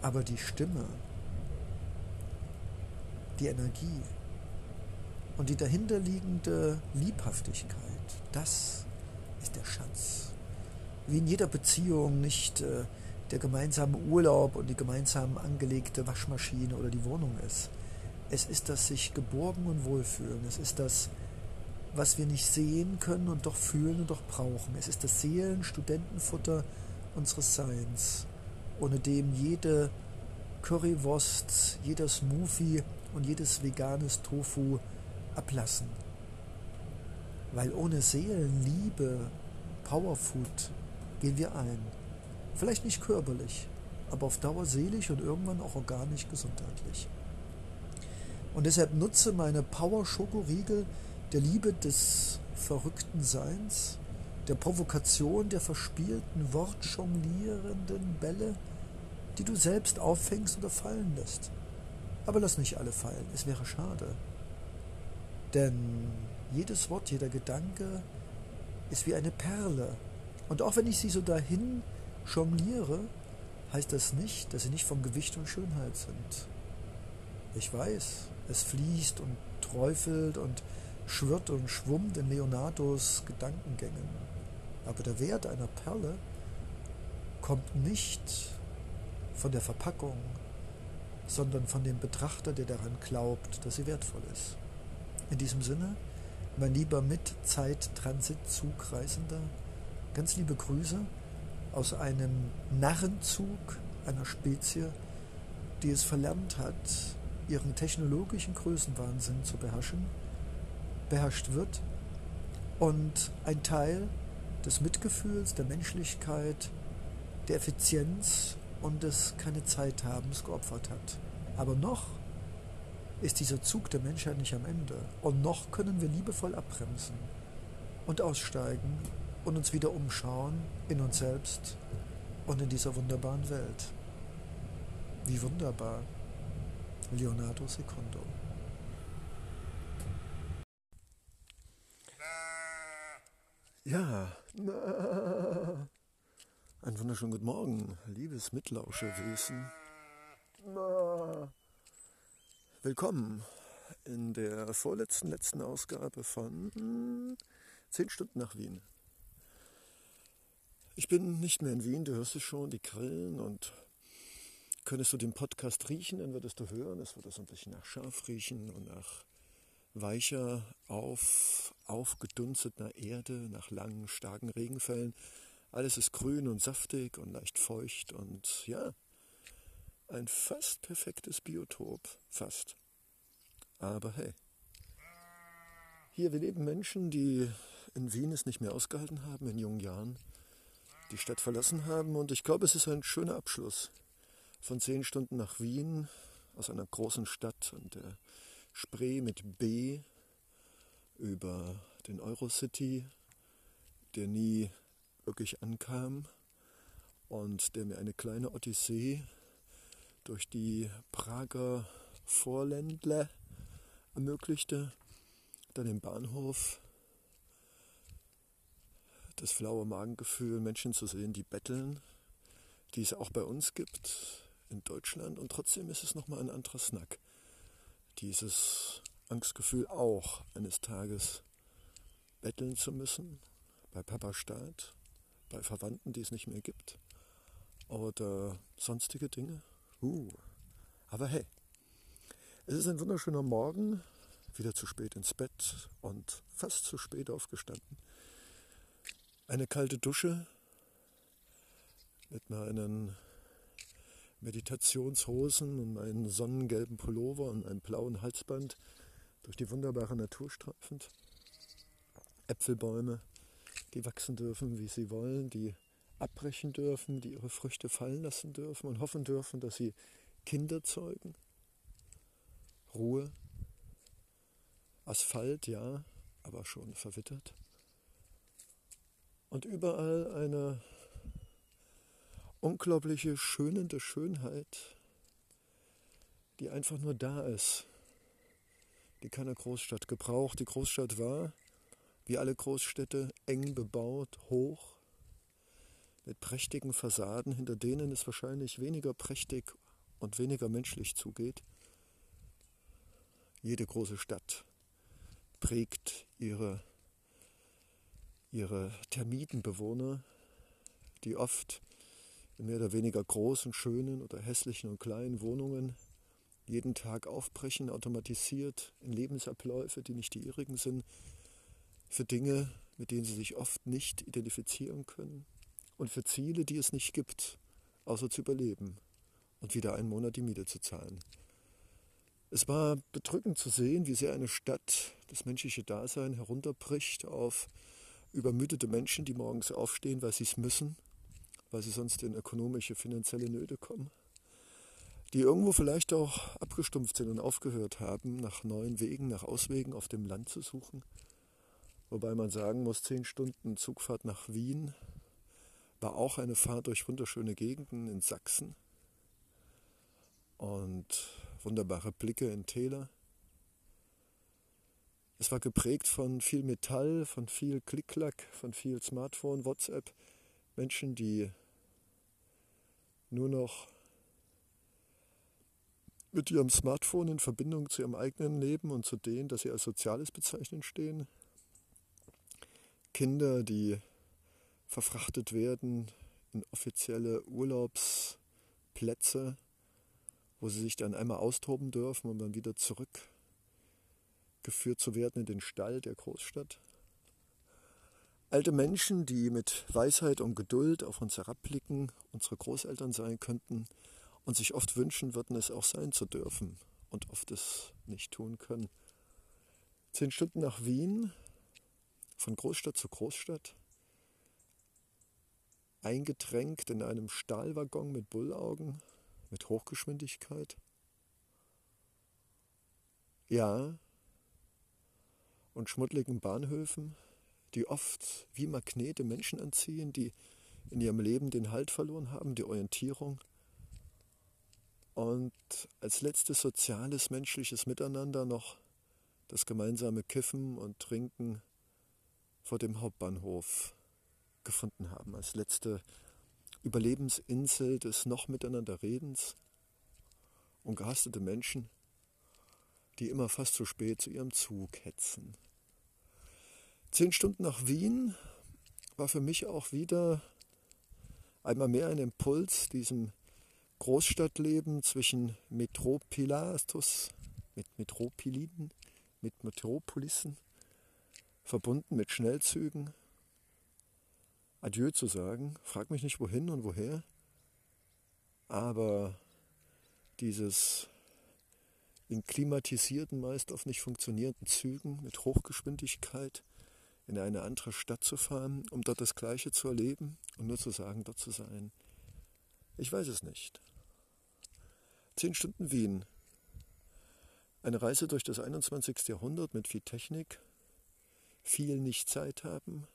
aber die Stimme, die Energie und die dahinterliegende Liebhaftigkeit, das ist der Schatz. Wie in jeder Beziehung nicht äh, der gemeinsame Urlaub und die gemeinsam angelegte Waschmaschine oder die Wohnung ist. Es ist das sich geborgen und wohlfühlen. Es ist das, was wir nicht sehen können und doch fühlen und doch brauchen. Es ist das Seelenstudentenfutter unseres Seins, ohne dem jede Currywurst, jeder Smoothie und jedes veganes Tofu ablassen. Weil ohne Seelenliebe, Powerfood, gehen wir ein. Vielleicht nicht körperlich, aber auf Dauer seelisch und irgendwann auch organisch gesundheitlich. Und deshalb nutze meine Power-Schokoriegel der Liebe des verrückten Seins, der Provokation der verspielten, wortjonglierenden Bälle, die du selbst auffängst oder fallen lässt. Aber lass nicht alle fallen, es wäre schade. Denn jedes Wort, jeder Gedanke ist wie eine Perle. Und auch wenn ich sie so dahin jongliere, heißt das nicht, dass sie nicht von Gewicht und Schönheit sind. Ich weiß, es fließt und träufelt und schwirrt und schwummt in Leonardos Gedankengängen. Aber der Wert einer Perle kommt nicht von der Verpackung, sondern von dem Betrachter, der daran glaubt, dass sie wertvoll ist. In diesem Sinne, mein lieber Mit-Zeit-Transit-Zugreisender, ganz liebe Grüße aus einem Narrenzug einer Spezie, die es verlernt hat, ihren technologischen Größenwahnsinn zu beherrschen, beherrscht wird und ein Teil des Mitgefühls, der Menschlichkeit, der Effizienz und des keine Zeit habens geopfert hat. Aber noch ist dieser Zug der Menschheit nicht am Ende. Und noch können wir liebevoll abbremsen und aussteigen und uns wieder umschauen in uns selbst und in dieser wunderbaren Welt. Wie wunderbar. Leonardo Secondo. Ja, ein wunderschönen guten Morgen, liebes Mitlauschewesen. Willkommen in der vorletzten, letzten Ausgabe von 10 Stunden nach Wien. Ich bin nicht mehr in Wien, du hörst es schon, die Grillen und könntest du den Podcast riechen, dann würdest du hören, es würde so ein bisschen nach Schaf riechen und nach weicher, auf, aufgedunsteter Erde, nach langen, starken Regenfällen. Alles ist grün und saftig und leicht feucht und ja, ein fast perfektes Biotop. Fast. Aber hey. Hier, wir leben Menschen, die in Wien es nicht mehr ausgehalten haben, in jungen Jahren die Stadt verlassen haben. Und ich glaube, es ist ein schöner Abschluss von zehn Stunden nach Wien aus einer großen Stadt und der Spree mit B über den Eurocity, der nie wirklich ankam und der mir eine kleine Odyssee durch die Prager Vorländler ermöglichte, dann im Bahnhof das flaue Magengefühl, Menschen zu sehen, die betteln, die es auch bei uns gibt in Deutschland und trotzdem ist es nochmal ein anderer Snack. Dieses Angstgefühl auch eines Tages betteln zu müssen, bei Papa Staat, bei Verwandten, die es nicht mehr gibt oder sonstige Dinge. Uh, aber hey, es ist ein wunderschöner Morgen, wieder zu spät ins Bett und fast zu spät aufgestanden. Eine kalte Dusche mit meinen Meditationshosen und meinen sonnengelben Pullover und einem blauen Halsband durch die wunderbare Natur streifend. Äpfelbäume, die wachsen dürfen, wie sie wollen, die abbrechen dürfen, die ihre Früchte fallen lassen dürfen und hoffen dürfen, dass sie Kinder zeugen. Ruhe. Asphalt, ja, aber schon verwittert. Und überall eine unglaubliche, schönende Schönheit, die einfach nur da ist, die keine Großstadt gebraucht. Die Großstadt war, wie alle Großstädte, eng bebaut, hoch, mit prächtigen Fassaden, hinter denen es wahrscheinlich weniger prächtig und weniger menschlich zugeht. Jede große Stadt prägt ihre, ihre Termitenbewohner, die oft in mehr oder weniger großen, schönen oder hässlichen und kleinen Wohnungen jeden Tag aufbrechen, automatisiert in Lebensabläufe, die nicht die ihrigen sind, für Dinge, mit denen sie sich oft nicht identifizieren können und für Ziele, die es nicht gibt, außer zu überleben und wieder einen Monat die Miete zu zahlen. Es war bedrückend zu sehen, wie sehr eine Stadt das menschliche Dasein herunterbricht auf übermüdete Menschen, die morgens aufstehen, weil sie es müssen, weil sie sonst in ökonomische, finanzielle Nöte kommen, die irgendwo vielleicht auch abgestumpft sind und aufgehört haben, nach neuen Wegen, nach Auswegen auf dem Land zu suchen. Wobei man sagen muss, zehn Stunden Zugfahrt nach Wien war auch eine Fahrt durch wunderschöne Gegenden in Sachsen und wunderbare Blicke in Täler. Es war geprägt von viel Metall, von viel Klick-Klack, von viel Smartphone, WhatsApp. Menschen, die nur noch mit ihrem Smartphone in Verbindung zu ihrem eigenen Leben und zu denen, das sie als Soziales bezeichnen, stehen. Kinder, die verfrachtet werden in offizielle Urlaubsplätze, wo sie sich dann einmal austoben dürfen, um dann wieder zurückgeführt zu werden in den Stall der Großstadt. Alte Menschen, die mit Weisheit und Geduld auf uns herabblicken, unsere Großeltern sein könnten und sich oft wünschen würden, es auch sein zu dürfen und oft es nicht tun können. Zehn Stunden nach Wien, von Großstadt zu Großstadt, eingedrängt in einem Stahlwaggon mit Bullaugen, mit Hochgeschwindigkeit. Ja, und schmuddeligen Bahnhöfen, die oft wie Magnete Menschen anziehen, die in ihrem Leben den Halt verloren haben, die Orientierung. Und als letztes soziales, menschliches Miteinander noch das gemeinsame Kiffen und Trinken vor dem Hauptbahnhof gefunden haben, als letzte Überlebensinsel des noch miteinander Redens und gehastete Menschen, die immer fast zu spät zu ihrem Zug hetzen. Zehn Stunden nach Wien war für mich auch wieder einmal mehr ein Impuls, diesem Großstadtleben zwischen Metropilastus, mit Metropiliden, mit Metropolissen, verbunden mit Schnellzügen, Adieu zu sagen. Frag mich nicht wohin und woher. Aber dieses in klimatisierten, meist oft nicht funktionierenden Zügen mit Hochgeschwindigkeit in eine andere Stadt zu fahren, um dort das Gleiche zu erleben und nur zu sagen, dort zu sein. Ich weiß es nicht. Zehn Stunden Wien. Eine Reise durch das 21. Jahrhundert mit viel Technik, viel nicht Zeit haben,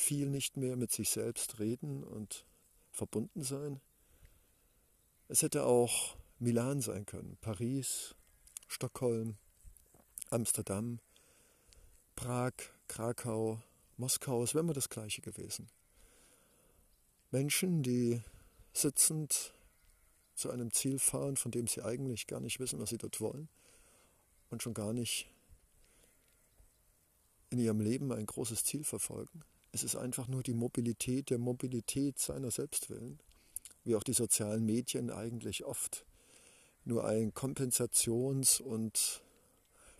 viel nicht mehr mit sich selbst reden und verbunden sein. Es hätte auch Milan sein können, Paris, Stockholm, Amsterdam, Prag, Krakau, Moskau, es wäre immer das gleiche gewesen. Menschen, die sitzend zu einem Ziel fahren, von dem sie eigentlich gar nicht wissen, was sie dort wollen und schon gar nicht in ihrem Leben ein großes Ziel verfolgen. Es ist einfach nur die Mobilität der Mobilität seiner Selbstwillen, wie auch die sozialen Medien eigentlich oft nur ein Kompensations- und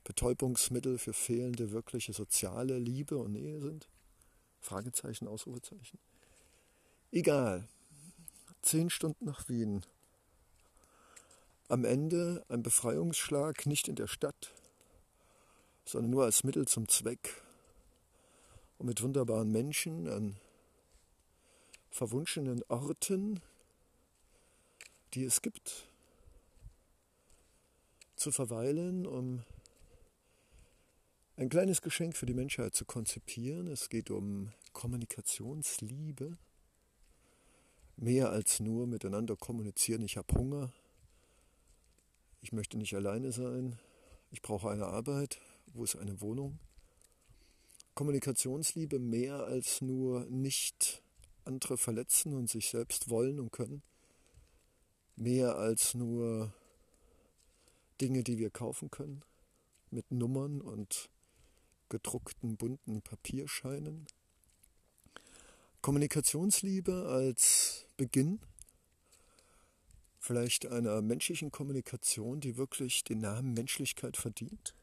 Betäubungsmittel für fehlende wirkliche soziale Liebe und Nähe sind? Fragezeichen, Ausrufezeichen. Egal. Zehn Stunden nach Wien. Am Ende ein Befreiungsschlag nicht in der Stadt, sondern nur als Mittel zum Zweck, und mit wunderbaren Menschen an verwunschenen Orten, die es gibt, zu verweilen, um ein kleines Geschenk für die Menschheit zu konzipieren. Es geht um Kommunikationsliebe. Mehr als nur miteinander kommunizieren. Ich habe Hunger. Ich möchte nicht alleine sein. Ich brauche eine Arbeit. Wo ist eine Wohnung? Kommunikationsliebe mehr als nur nicht andere verletzen und sich selbst wollen und können. Mehr als nur Dinge, die wir kaufen können, mit Nummern und gedruckten bunten Papierscheinen. Kommunikationsliebe als Beginn vielleicht einer menschlichen Kommunikation, die wirklich den Namen Menschlichkeit verdient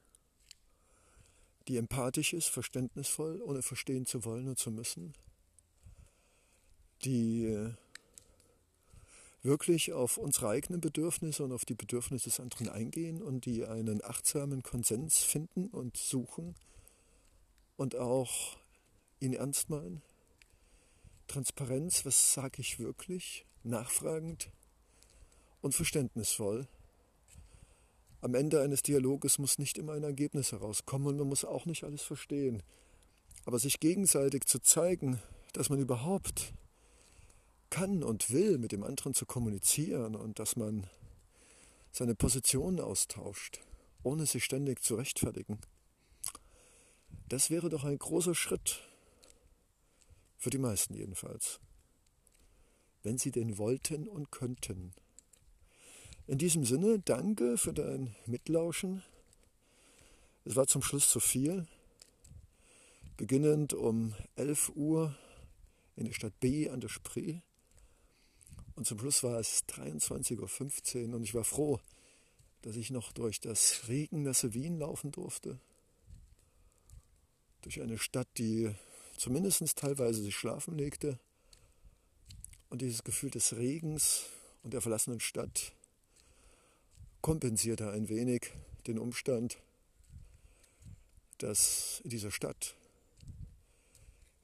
die empathisch ist, verständnisvoll, ohne verstehen zu wollen und zu müssen, die wirklich auf unsere eigenen Bedürfnisse und auf die Bedürfnisse des anderen eingehen und die einen achtsamen Konsens finden und suchen und auch ihn ernst meinen. Transparenz, was sage ich wirklich? Nachfragend und verständnisvoll. Am Ende eines Dialoges muss nicht immer ein Ergebnis herauskommen und man muss auch nicht alles verstehen. Aber sich gegenseitig zu zeigen, dass man überhaupt kann und will, mit dem anderen zu kommunizieren und dass man seine Position austauscht, ohne sich ständig zu rechtfertigen. Das wäre doch ein großer Schritt, für die meisten jedenfalls, wenn sie den wollten und könnten. In diesem Sinne, danke für dein Mitlauschen. Es war zum Schluss zu viel. Beginnend um 11 Uhr in der Stadt B an der Spree. Und zum Schluss war es 23.15 Uhr und ich war froh, dass ich noch durch das regennasse Wien laufen durfte. Durch eine Stadt, die zumindest teilweise sich schlafen legte. Und dieses Gefühl des Regens und der verlassenen Stadt kompensierte ein wenig den Umstand, dass in dieser Stadt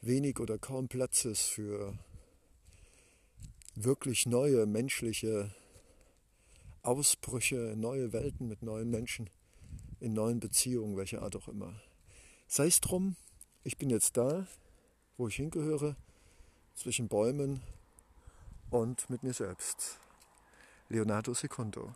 wenig oder kaum Platz ist für wirklich neue menschliche Ausbrüche, neue Welten mit neuen Menschen, in neuen Beziehungen, welcher Art auch immer. Sei es drum, ich bin jetzt da, wo ich hingehöre, zwischen Bäumen und mit mir selbst. Leonardo Secondo.